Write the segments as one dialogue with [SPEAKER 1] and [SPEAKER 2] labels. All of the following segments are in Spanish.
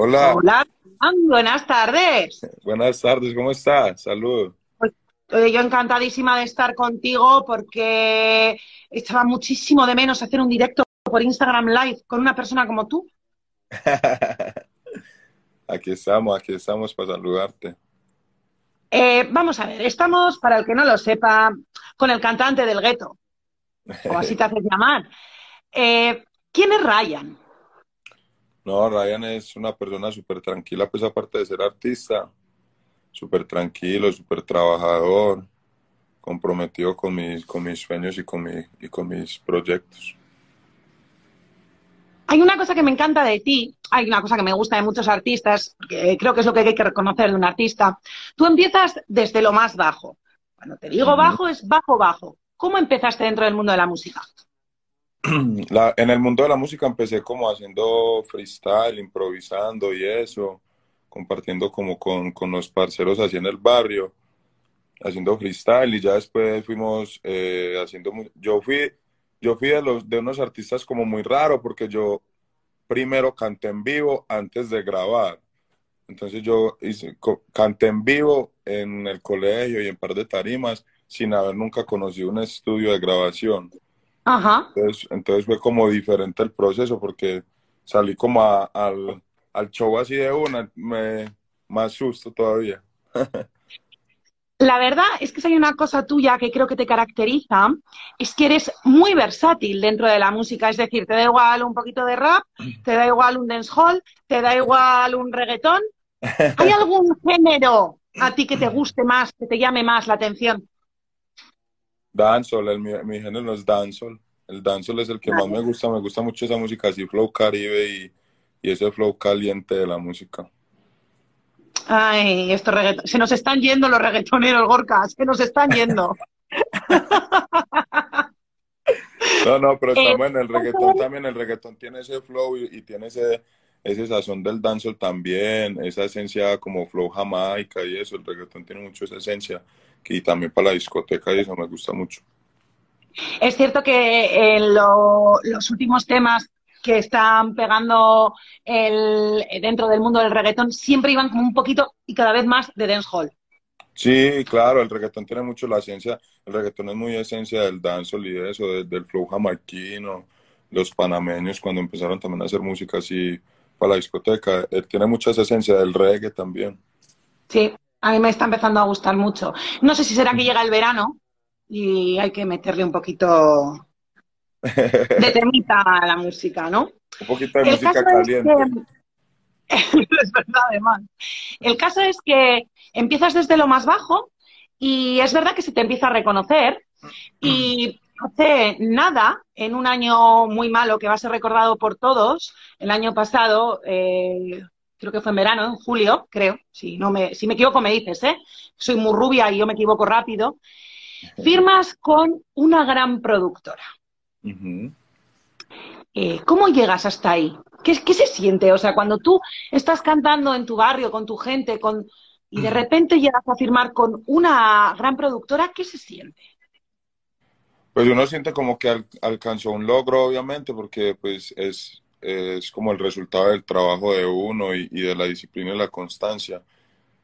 [SPEAKER 1] Hola.
[SPEAKER 2] Hola, buenas tardes.
[SPEAKER 1] Buenas tardes, ¿cómo estás? Saludos.
[SPEAKER 2] Pues, yo encantadísima de estar contigo porque echaba muchísimo de menos hacer un directo por Instagram Live con una persona como tú.
[SPEAKER 1] aquí estamos, aquí estamos para saludarte.
[SPEAKER 2] Eh, vamos a ver, estamos, para el que no lo sepa, con el cantante del gueto, o así te haces llamar. Eh, ¿Quién es Ryan?
[SPEAKER 1] No, Ryan es una persona súper tranquila, pues aparte de ser artista, súper tranquilo, súper trabajador, comprometido con mis, con mis sueños y con, mi, y con mis proyectos.
[SPEAKER 2] Hay una cosa que me encanta de ti, hay una cosa que me gusta de muchos artistas, que creo que es lo que hay que reconocer de un artista. Tú empiezas desde lo más bajo. Cuando te digo bajo, es bajo, bajo. ¿Cómo empezaste dentro del mundo de la música?
[SPEAKER 1] en el mundo de la música empecé como haciendo freestyle, improvisando y eso, compartiendo como con, con los parceros así en el barrio, haciendo freestyle y ya después fuimos eh, haciendo... Yo fui, yo fui de, los, de unos artistas como muy raro porque yo primero canté en vivo antes de grabar. Entonces yo hice, canté en vivo en el colegio y en par de tarimas sin haber nunca conocido un estudio de grabación.
[SPEAKER 2] Ajá.
[SPEAKER 1] Entonces, fue como diferente el proceso porque salí como al, al show así de una, me, más susto todavía.
[SPEAKER 2] La verdad es que si hay una cosa tuya que creo que te caracteriza, es que eres muy versátil dentro de la música. Es decir, te da igual un poquito de rap, te da igual un dancehall, te da igual un reggaetón. ¿Hay algún género a ti que te guste más, que te llame más la atención?
[SPEAKER 1] Dancehall, el, mi, mi, género es dancehall. El dancehall es el que más me gusta, me gusta mucho esa música así, flow caribe y, y ese flow caliente de la música.
[SPEAKER 2] Ay, esto reggaeton... se nos están yendo los reggaetoneros, Gorka, se nos están yendo.
[SPEAKER 1] no, no, pero está bueno, el reggaetón también, el reggaetón tiene ese flow y, y tiene ese, ese sazón del dancehall también, esa esencia como flow jamaica y eso, el reggaetón tiene mucho esa esencia y también para la discoteca y eso me gusta mucho.
[SPEAKER 2] Es cierto que en los últimos temas que están pegando el, dentro del mundo del reggaetón siempre iban como un poquito y cada vez más de dancehall.
[SPEAKER 1] Sí, claro, el reggaetón tiene mucho la esencia, el reggaetón es muy esencia del dancehall y eso, del flow jamaiquino, los panameños cuando empezaron también a hacer música así para la discoteca, él tiene mucha esencia del reggae también.
[SPEAKER 2] Sí, a mí me está empezando a gustar mucho. No sé si será que llega el verano y hay que meterle un poquito de temita a la música, ¿no?
[SPEAKER 1] Un poquito de música caliente.
[SPEAKER 2] Es, verdad, además. El caso es que empiezas desde lo más bajo y es verdad que se te empieza a reconocer y hace nada, en un año muy malo que va a ser recordado por todos, el año pasado, eh, creo que fue en verano, en julio, creo. Si, no me, si me equivoco, me dices, ¿eh? Soy muy rubia y yo me equivoco rápido. Firmas con una gran productora. eh, ¿Cómo llegas hasta ahí? ¿Qué, ¿Qué, se siente? O sea, cuando tú estás cantando en tu barrio, con tu gente, con y de repente llegas a firmar con una gran productora, ¿qué se siente?
[SPEAKER 1] Pues uno siente como que al, alcanzó un logro, obviamente, porque pues es es como el resultado del trabajo de uno y, de la disciplina y la constancia.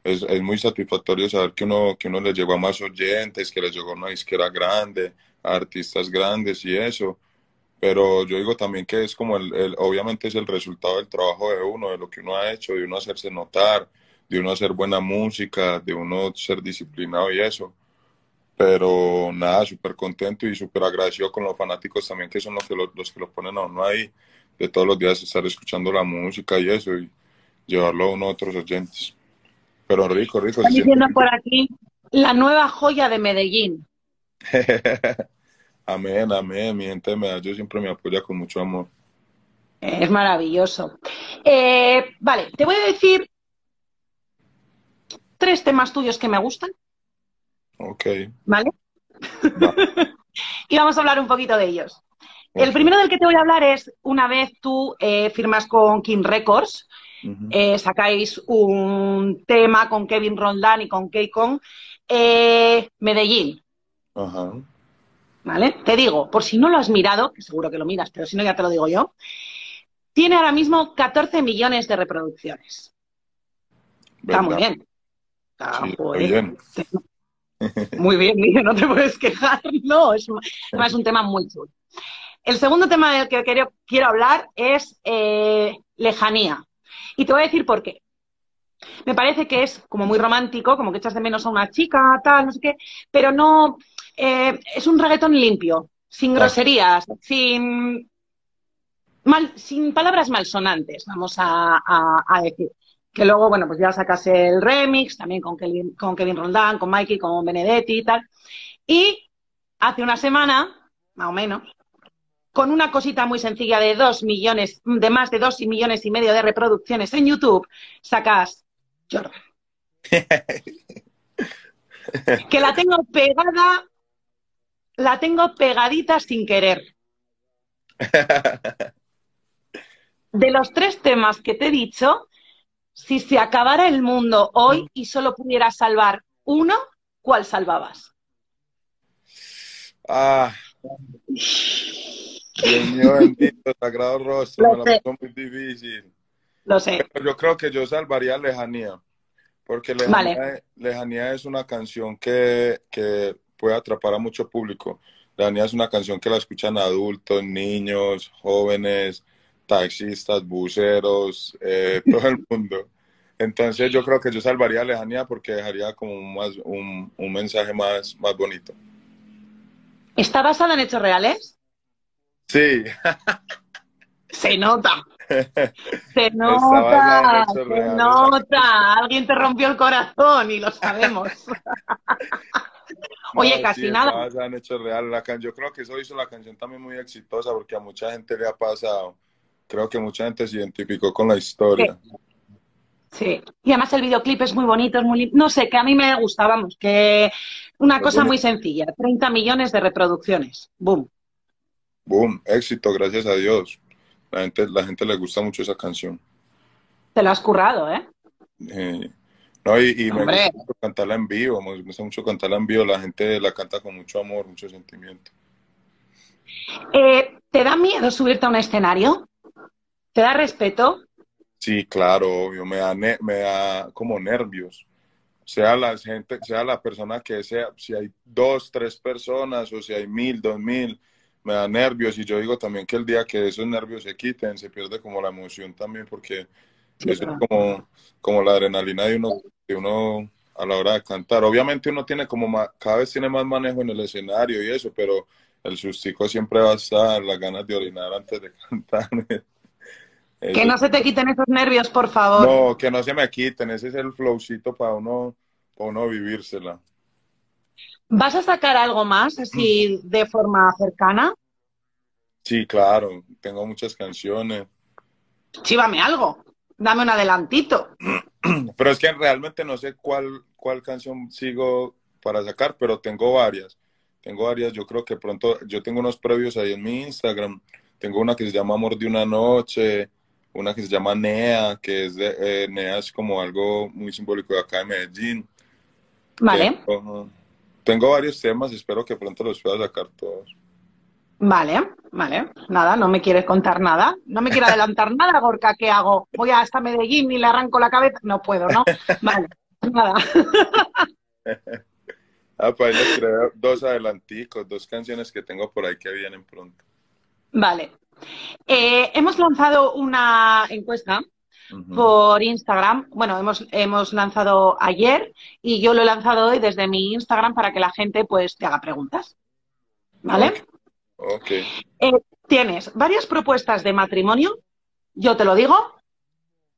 [SPEAKER 1] Es, es, muy satisfactorio saber que uno, que uno le llegó a más oyentes, que le llegó a una disquera grande, a artistas grandes y eso. Pero yo digo también que es como el, el, obviamente es el resultado del trabajo de uno, de lo que uno ha hecho, de uno hacerse notar, de uno hacer buena música, de uno ser disciplinado y eso. Pero nada, súper contento y súper agradecido con los fanáticos también, que son los que, los, los que los ponen a uno ahí de todos los días estar escuchando la música y eso y llevarlo a uno a otros oyentes. Pero rico, rico.
[SPEAKER 2] Están diciendo por aquí la nueva joya de Medellín.
[SPEAKER 1] amén, amén. Mi gente de Medellín siempre me apoya con mucho amor.
[SPEAKER 2] Es maravilloso. Eh, vale, te voy a decir tres temas tuyos que me gustan.
[SPEAKER 1] Ok.
[SPEAKER 2] ¿Vale? Va. y vamos a hablar un poquito de ellos. El primero del que te voy a hablar es una vez tú eh, firmas con King Records, uh -huh. eh, sacáis un tema con Kevin Rondán y con Keikon, eh, Medellín.
[SPEAKER 1] Uh -huh.
[SPEAKER 2] ¿Vale? Te digo, por si no lo has mirado, que seguro que lo miras, pero si no ya te lo digo yo. tiene ahora mismo 14 millones de reproducciones. Está muy bien.
[SPEAKER 1] muy bien.
[SPEAKER 2] Muy bien, no te puedes quejar. No, es, es un tema muy chulo. El segundo tema del que quiero, quiero hablar es eh, lejanía. Y te voy a decir por qué. Me parece que es como muy romántico, como que echas de menos a una chica, tal, no sé qué, pero no. Eh, es un reggaetón limpio, sin groserías, sin. Mal, sin palabras malsonantes, vamos a, decir. Que luego, bueno, pues ya sacas el remix, también con Kevin, con Kevin Roldán, con Mikey, con Benedetti y tal. Y hace una semana, más o menos, con una cosita muy sencilla de dos millones, de más de dos millones y medio de reproducciones en YouTube, sacas Jordan. que la tengo pegada, la tengo pegadita sin querer. De los tres temas que te he dicho, si se acabara el mundo hoy y solo pudieras salvar uno, ¿cuál salvabas?
[SPEAKER 1] Ah. Dios mío bendito, sagrado rostro, me lo muy difícil.
[SPEAKER 2] Lo sé.
[SPEAKER 1] yo creo que yo salvaría Lejanía, porque Lejanía, es una canción que, puede atrapar a mucho público. Lejanía es una canción que la escuchan adultos, niños, jóvenes, taxistas, buceros, eh, todo el mundo. Entonces yo creo que yo salvaría Lejanía porque dejaría como más, un, un mensaje más, más bonito.
[SPEAKER 2] ¿Está basada en hechos reales?
[SPEAKER 1] Sí.
[SPEAKER 2] Se nota. Se nota, se nota. Alguien te rompió el corazón y lo sabemos. Oye, casi nada.
[SPEAKER 1] Han hecho real la Yo creo que eso hizo la canción también muy exitosa porque a mucha gente le ha pasado. Creo que mucha gente se identificó con la historia.
[SPEAKER 2] Sí. Y además el videoclip es muy bonito, es muy no sé, que a mí me gusta, vamos, que una cosa muy sencilla, 30 millones de reproducciones. Boom
[SPEAKER 1] boom, éxito, gracias a Dios. La gente, la gente le gusta mucho esa canción.
[SPEAKER 2] Te la has currado, ¿eh?
[SPEAKER 1] eh no, y, me gusta mucho cantarla en vivo, me gusta mucho cantarla en vivo, la gente la canta con mucho amor, mucho sentimiento.
[SPEAKER 2] Eh, ¿Te da miedo subirte a un escenario? ¿Te da respeto?
[SPEAKER 1] Sí, claro, obvio, me da, me da como nervios. Sea la gente, sea la persona que sea, si hay dos, tres personas o si hay mil, dos mil, me da nervios y yo digo también que el día que esos nervios se quiten, se pierde como la emoción también porque es como, como la adrenalina de uno, de uno a la hora de cantar. Obviamente uno tiene como más, cada vez tiene más manejo en el escenario y eso, pero el sustico siempre va a estar, las ganas de orinar antes de cantar.
[SPEAKER 2] Que no se te quiten esos nervios, por favor.
[SPEAKER 1] No, que no se me quiten, ese es el flowcito para uno, para uno vivírsela.
[SPEAKER 2] ¿Vas a sacar algo más así mm. de forma cercana?
[SPEAKER 1] Sí, claro, tengo muchas canciones.
[SPEAKER 2] Chívame algo, dame un adelantito.
[SPEAKER 1] Pero es que realmente no sé cuál, cuál canción sigo para sacar, pero tengo varias. Tengo varias, yo creo que pronto, yo tengo unos previos ahí en mi Instagram. Tengo una que se llama Amor de una Noche, una que se llama Nea, que es de, eh, Nea es como algo muy simbólico de acá de Medellín.
[SPEAKER 2] Vale.
[SPEAKER 1] Tengo varios temas, espero que pronto los pueda sacar todos.
[SPEAKER 2] Vale, vale. Nada, no me quieres contar nada. No me quiero adelantar nada, Gorka. ¿Qué hago? ¿Voy hasta Medellín y le arranco la cabeza? No puedo, ¿no? Vale, nada.
[SPEAKER 1] ah, pues les creo dos adelanticos, dos canciones que tengo por ahí que vienen pronto.
[SPEAKER 2] Vale. Eh, hemos lanzado una encuesta por Instagram. Bueno, hemos, hemos lanzado ayer y yo lo he lanzado hoy desde mi Instagram para que la gente pues te haga preguntas. ¿Vale?
[SPEAKER 1] Ok.
[SPEAKER 2] Eh, tienes varias propuestas de matrimonio, yo te lo digo,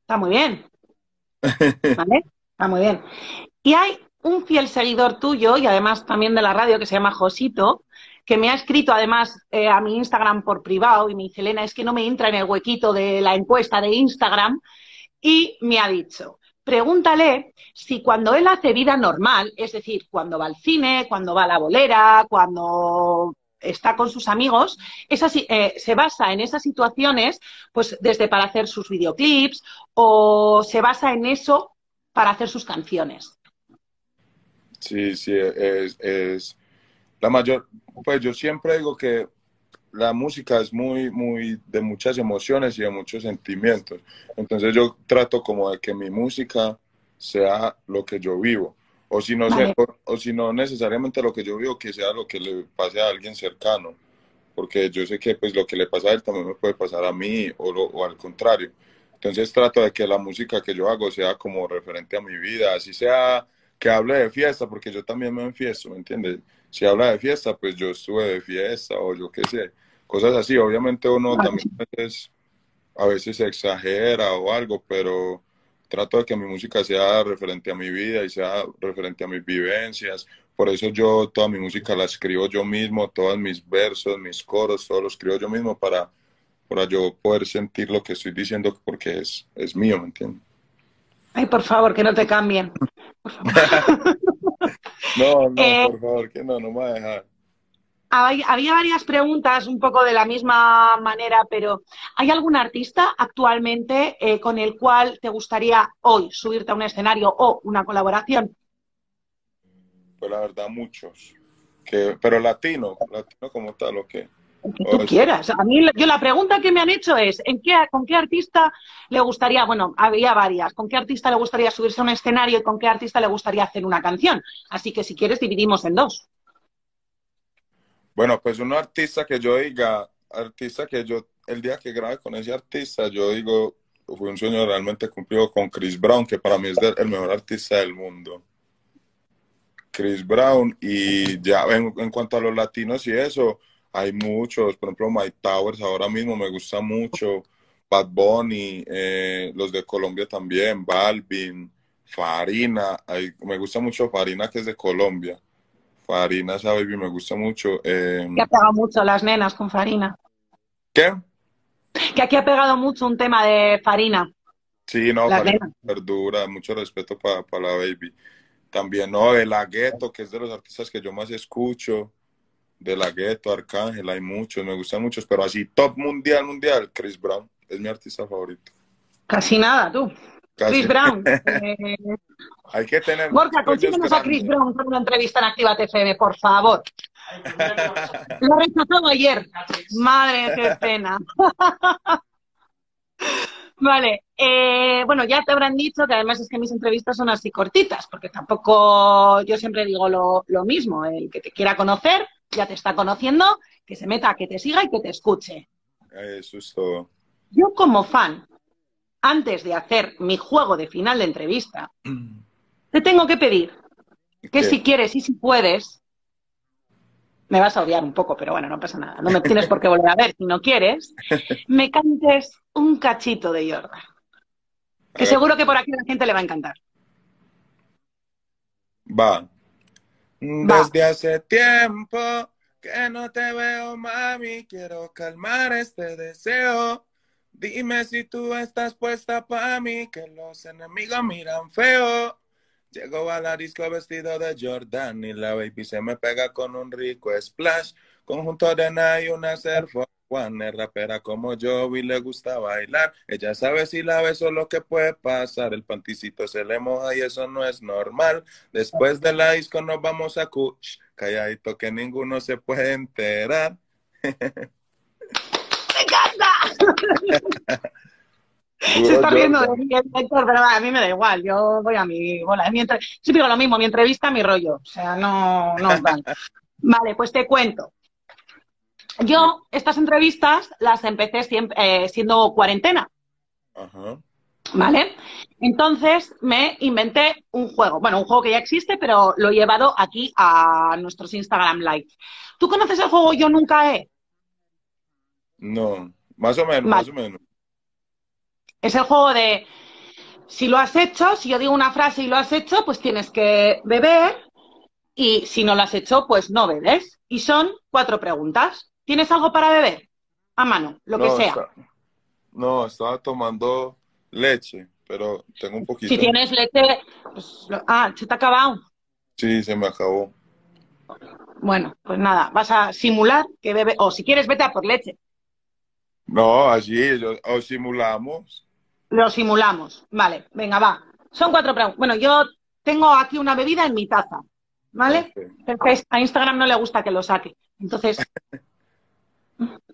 [SPEAKER 2] está muy bien. ¿Vale? Está muy bien. Y hay un fiel seguidor tuyo y además también de la radio que se llama Josito, que me ha escrito además eh, a mi Instagram por privado y me dice, Elena, es que no me entra en el huequito de la encuesta de Instagram y me ha dicho, pregúntale si cuando él hace vida normal, es decir, cuando va al cine, cuando va a la bolera, cuando está con sus amigos, eh, se basa en esas situaciones, pues desde para hacer sus videoclips o se basa en eso para hacer sus canciones.
[SPEAKER 1] Sí, sí, es la mayor, pues yo siempre digo que la música es muy, muy de muchas emociones y de muchos sentimientos. Entonces yo trato como de que mi música sea lo que yo vivo. O si no, o, si no necesariamente lo que yo vivo, que sea lo que le pase a alguien cercano. Porque yo sé que pues lo que le pasa a él también me puede pasar a mí o, o al contrario. Entonces trato de que la música que yo hago sea como referente a mi vida, así sea que hable de fiesta, porque yo también me enfiesto, ¿me entiendes? Si habla de fiesta, pues yo estuve de fiesta o yo qué sé, cosas así. Obviamente uno también a veces exagera o algo, pero trato de que mi música sea referente a mi vida y sea referente a mis vivencias. Por eso yo toda mi música la escribo yo mismo, todos mis versos, mis coros, todo lo escribo yo mismo para, para yo poder sentir lo que estoy diciendo porque es, es mío, ¿me entiendes?
[SPEAKER 2] Ay, por favor, que no te cambien.
[SPEAKER 1] no, no, eh, por favor, que no, no me va a dejar.
[SPEAKER 2] Había varias preguntas un poco de la misma manera, pero ¿hay algún artista actualmente eh, con el cual te gustaría hoy subirte a un escenario o una colaboración?
[SPEAKER 1] Pues la verdad, muchos. Que, pero latino, latino como tal, ¿o qué?
[SPEAKER 2] Que tú quieras. A mí, yo la pregunta que me han hecho es, ¿en qué, ¿con qué artista le gustaría, bueno, había varias, ¿con qué artista le gustaría subirse a un escenario y con qué artista le gustaría hacer una canción? Así que si quieres dividimos en dos.
[SPEAKER 1] Bueno, pues un artista que yo diga, artista que yo, el día que grabe con ese artista, yo digo, fue un sueño realmente cumplido con Chris Brown, que para mí es el mejor artista del mundo. Chris Brown, y ya en, en cuanto a los latinos y eso, hay muchos, por ejemplo, Mike Towers ahora mismo me gusta mucho, Bad Bunny, eh, los de Colombia también, Balvin, Farina, me gusta mucho Farina que es de Colombia. Farina, esa baby me gusta mucho. Eh,
[SPEAKER 2] que ha pegado mucho las nenas con Farina.
[SPEAKER 1] ¿Qué?
[SPEAKER 2] Que aquí ha pegado mucho un tema de Farina.
[SPEAKER 1] Sí, no, Farina, verdura, mucho respeto para la baby. También, no, de La Gueto, que es de los artistas que yo más escucho de la Gueto, Arcángel, hay muchos, me gustan muchos, pero así top mundial, mundial, Chris Brown, es mi artista favorito.
[SPEAKER 2] Casi nada, tú. Chris Brown.
[SPEAKER 1] Eh, hay que tener...
[SPEAKER 2] Borja, consíguenos a Chris Brown para una entrevista en Activa TFM, por favor. Lo rechazó ayer. Madre, qué pena. Vale, eh, bueno, ya te habrán dicho que además es que mis entrevistas son así cortitas, porque tampoco yo siempre digo lo, lo mismo, el que te quiera conocer, ya te está conociendo, que se meta, que te siga y que te escuche.
[SPEAKER 1] Eso es todo.
[SPEAKER 2] Yo como fan, antes de hacer mi juego de final de entrevista, te tengo que pedir que si quieres y si puedes, me vas a odiar un poco, pero bueno, no pasa nada, no me tienes por qué volver a ver si no quieres, me cantes un cachito de Jordan. Que seguro que por aquí a la gente le va a encantar.
[SPEAKER 1] Va. Desde hace tiempo que no te veo, mami, quiero calmar este deseo. Dime si tú estás puesta para mí, que los enemigos miran feo. Llego a la disco vestido de Jordan y la baby se me pega con un rico splash. Conjunto de arena y una surf Juan es rapera como yo y le gusta bailar. Ella sabe si la beso lo que puede pasar. El panticito se le moja y eso no es normal. Después de la disco nos vamos a cuch. Calladito que ninguno se puede enterar.
[SPEAKER 2] ¡Me encanta! se está riendo de mí, pero a mí me da igual, yo voy a mi bola. Mi digo lo mismo, mi entrevista, mi rollo, o sea, no, no van. Vale, pues te cuento. Yo estas entrevistas las empecé eh, siendo cuarentena. ¿Vale? Entonces me inventé un juego. Bueno, un juego que ya existe, pero lo he llevado aquí a nuestros Instagram Live. ¿Tú conoces el juego Yo Nunca He?
[SPEAKER 1] No, más o menos, más o menos.
[SPEAKER 2] Es el juego de si lo has hecho, si yo digo una frase y lo has hecho, pues tienes que beber. Y si no lo has hecho, pues no bebes. Y son cuatro preguntas. ¿Tienes algo para beber? A mano, lo que sea.
[SPEAKER 1] no, estaba tomando leche, pero tengo un poquito.
[SPEAKER 2] Si tienes leche, pues, ah, ¿se te ha acabado?
[SPEAKER 1] Sí, se me acabó.
[SPEAKER 2] Bueno, pues nada, vas a simular que bebe, o si quieres, vete a por leche.
[SPEAKER 1] No, así, o simulamos.
[SPEAKER 2] Lo simulamos, vale, venga, va. Son cuatro preguntas. Bueno, yo tengo aquí una bebida en mi taza, ¿vale? a Instagram no le gusta que lo saque. Entonces,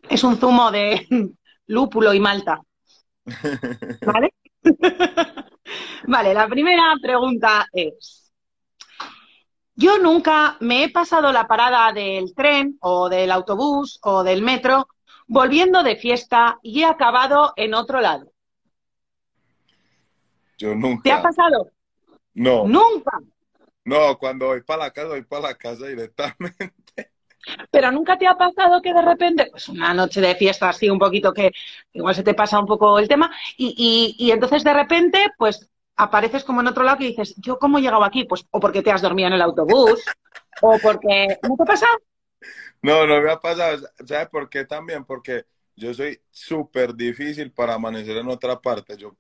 [SPEAKER 2] Es un zumo de lúpulo y malta. ¿Vale? vale, la primera pregunta es, yo nunca me he pasado la parada del tren o del autobús o del metro volviendo de fiesta y he acabado en otro lado.
[SPEAKER 1] Yo nunca.
[SPEAKER 2] ¿Te ha pasado?
[SPEAKER 1] No.
[SPEAKER 2] Nunca.
[SPEAKER 1] No, cuando voy para la casa, voy para la casa directamente.
[SPEAKER 2] Pero nunca te ha pasado que de repente, pues una noche de fiesta así un poquito que igual se te pasa un poco el tema y, y, y entonces de repente pues apareces como en otro lado y dices, ¿yo cómo he llegado aquí? Pues o porque te has dormido en el autobús o porque... ¿No te ha pasado?
[SPEAKER 1] No, no me ha pasado. ¿Sabes por qué también? Porque yo soy súper difícil para amanecer en otra parte. Yo,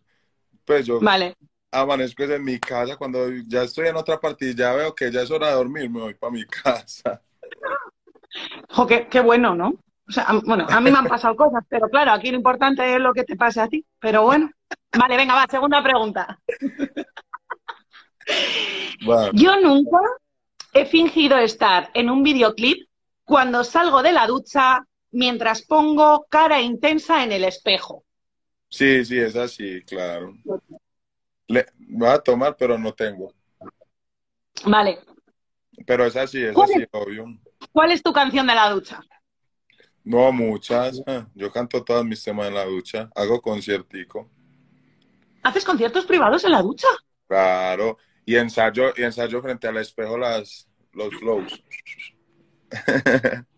[SPEAKER 1] pues yo
[SPEAKER 2] Vale.
[SPEAKER 1] amanezco en mi casa. Cuando ya estoy en otra parte y ya veo que ya es hora de dormir, me voy para mi casa.
[SPEAKER 2] Jo, qué, qué bueno, ¿no? O sea, bueno, a mí me han pasado cosas, pero claro, aquí lo importante es lo que te pase a ti. Pero bueno. Vale, venga, va, segunda pregunta.
[SPEAKER 1] Bueno,
[SPEAKER 2] Yo nunca he fingido estar en un videoclip cuando salgo de la ducha mientras pongo cara intensa en el espejo.
[SPEAKER 1] sí, sí, es así, claro. Le, voy a tomar, pero no tengo.
[SPEAKER 2] Vale.
[SPEAKER 1] Pero es así, es
[SPEAKER 2] ¿Cuál
[SPEAKER 1] así,
[SPEAKER 2] es?
[SPEAKER 1] obvio.
[SPEAKER 2] ¿Cuál es tu canción de la ducha?
[SPEAKER 1] No muchas. Yo canto todos mis temas en la ducha. Hago conciertico.
[SPEAKER 2] ¿Haces conciertos privados en la ducha?
[SPEAKER 1] Claro. Y ensayo, y ensayo frente al espejo las, los flows.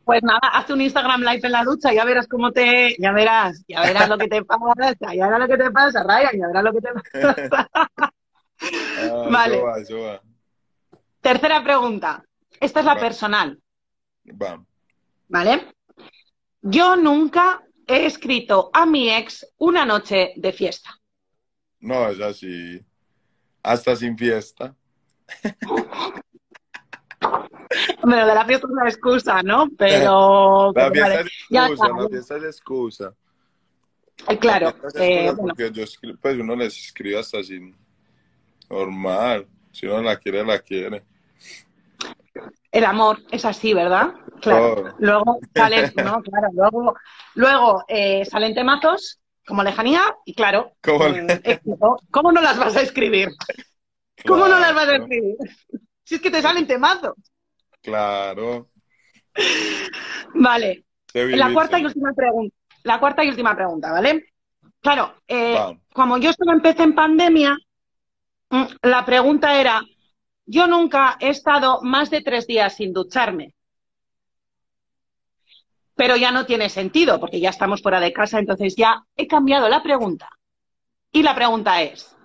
[SPEAKER 2] Pues nada, hazte un Instagram Live en la ducha, ya verás cómo te, ya verás, ya verás lo que te pasa, ya verás lo que te pasa, Ryan, ya verás lo que te pasa.
[SPEAKER 1] Ah,
[SPEAKER 2] Vale. Tercera pregunta. Esta es la personal,
[SPEAKER 1] Va.
[SPEAKER 2] ¿vale? Yo nunca he escrito a mi ex una noche de fiesta.
[SPEAKER 1] No, es así. Hasta sin fiesta.
[SPEAKER 2] Lo de la fiesta es una excusa, ¿no? Pero,
[SPEAKER 1] La fiesta
[SPEAKER 2] vale,
[SPEAKER 1] es
[SPEAKER 2] ya
[SPEAKER 1] excusa,
[SPEAKER 2] está.
[SPEAKER 1] la fiesta es excusa.
[SPEAKER 2] Claro,
[SPEAKER 1] es
[SPEAKER 2] eh, bueno,
[SPEAKER 1] porque yo escri- pues uno les escribe hasta sin normal. Si uno la quiere, la quiere.
[SPEAKER 2] El amor es así, ¿verdad? Claro.
[SPEAKER 1] Claro.
[SPEAKER 2] Luego salen, no, claro, luego, luego eh, salen temazos como lejanía y claro,
[SPEAKER 1] ¿Cómo
[SPEAKER 2] éxito. ¿cómo no las vas a escribir? ¿Cómo no las vas a escribir? Si es que te salen temazos.
[SPEAKER 1] Claro.
[SPEAKER 2] Vale, la cuarta y última pregunta. La cuarta y última pregunta, ¿vale? Claro, eh, como yo solo empecé en pandemia, mm, la pregunta era, yo nunca he estado más de tres días sin ducharme. Pero ya no tiene sentido, porque ya estamos fuera de casa, entonces ya he cambiado la pregunta. Y la pregunta es,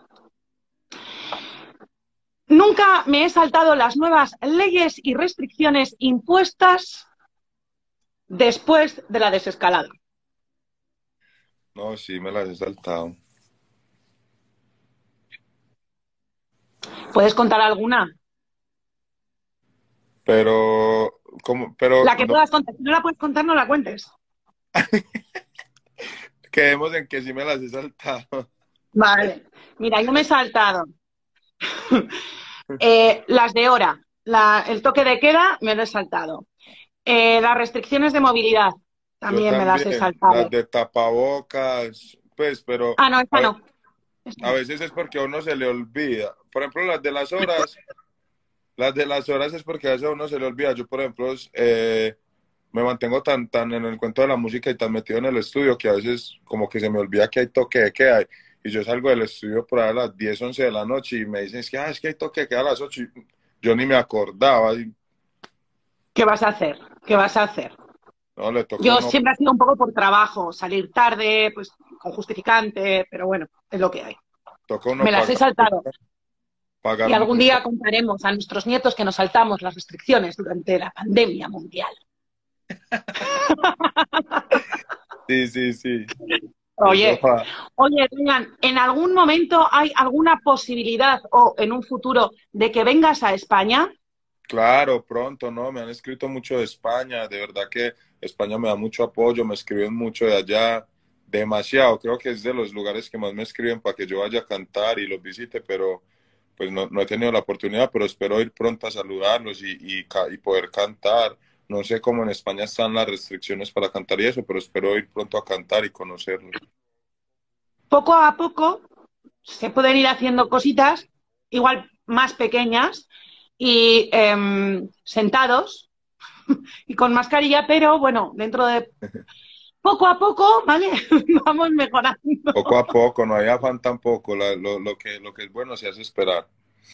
[SPEAKER 2] nunca me he saltado las nuevas leyes y restricciones impuestas después de la desescalada.
[SPEAKER 1] No, sí, me las he saltado.
[SPEAKER 2] ¿Puedes contar alguna?
[SPEAKER 1] Pero, ¿cómo? Pero
[SPEAKER 2] La que
[SPEAKER 1] no,
[SPEAKER 2] puedas contar. Si no la puedes contar, no la cuentes.
[SPEAKER 1] quedemos en que sí me las he saltado.
[SPEAKER 2] Vale. Mira, yo me he saltado. Eh, las de hora. La- el toque de queda me lo he saltado. Eh, las restricciones de movilidad también me las he saltado.
[SPEAKER 1] Las de tapabocas, pues, pero
[SPEAKER 2] Ah, no, esa no.
[SPEAKER 1] A veces es porque a uno se le olvida. Por ejemplo, las de las horas, las de las horas es porque a veces a uno se le olvida. Yo, por ejemplo, eh, me mantengo tan, tan en el cuento de la música y tan metido en el estudio que a veces como que se me olvida que hay toque de queda. Y yo salgo del estudio por ahí a las 10, 11 de la noche y me dicen, es que, ah, es que hay toque queda a las 8. Y yo ni me acordaba.
[SPEAKER 2] ¿Qué vas a hacer? ¿Qué vas a hacer?
[SPEAKER 1] No, le tocó
[SPEAKER 2] Yo siempre ha sido un poco por trabajo, salir tarde, pues con justificante, pero bueno, es lo que hay. Me las he saltado.
[SPEAKER 1] pagar
[SPEAKER 2] Y algún día contaremos a nuestros nietos que nos saltamos las restricciones durante la pandemia mundial.
[SPEAKER 1] Sí, sí, sí.
[SPEAKER 2] Oye, oye, Ryan, ¿en algún momento hay alguna posibilidad o en un futuro de que vengas a España?
[SPEAKER 1] Claro, pronto, ¿no? Me han escrito mucho de España, de verdad que España me da mucho apoyo, me escriben mucho de allá, demasiado, creo que es de los lugares que más me escriben para que yo vaya a cantar y los visite, pero pues no, he tenido la oportunidad, pero espero ir pronto a saludarlos y, poder cantar, No sé cómo en España están las restricciones para cantar y eso, pero espero ir pronto a cantar y conocerlo.
[SPEAKER 2] Poco a poco se pueden ir haciendo cositas, igual más pequeñas, y em, sentados y con mascarilla, pero bueno, dentro de poco a poco, ¿vale? Vamos mejorando.
[SPEAKER 1] Poco a poco, no hay afán tampoco. lo, lo, que, lo que es bueno se hace esperar.